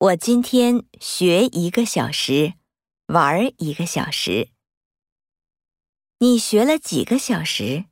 我今天学一个小时玩一个小时。你学了几个小时？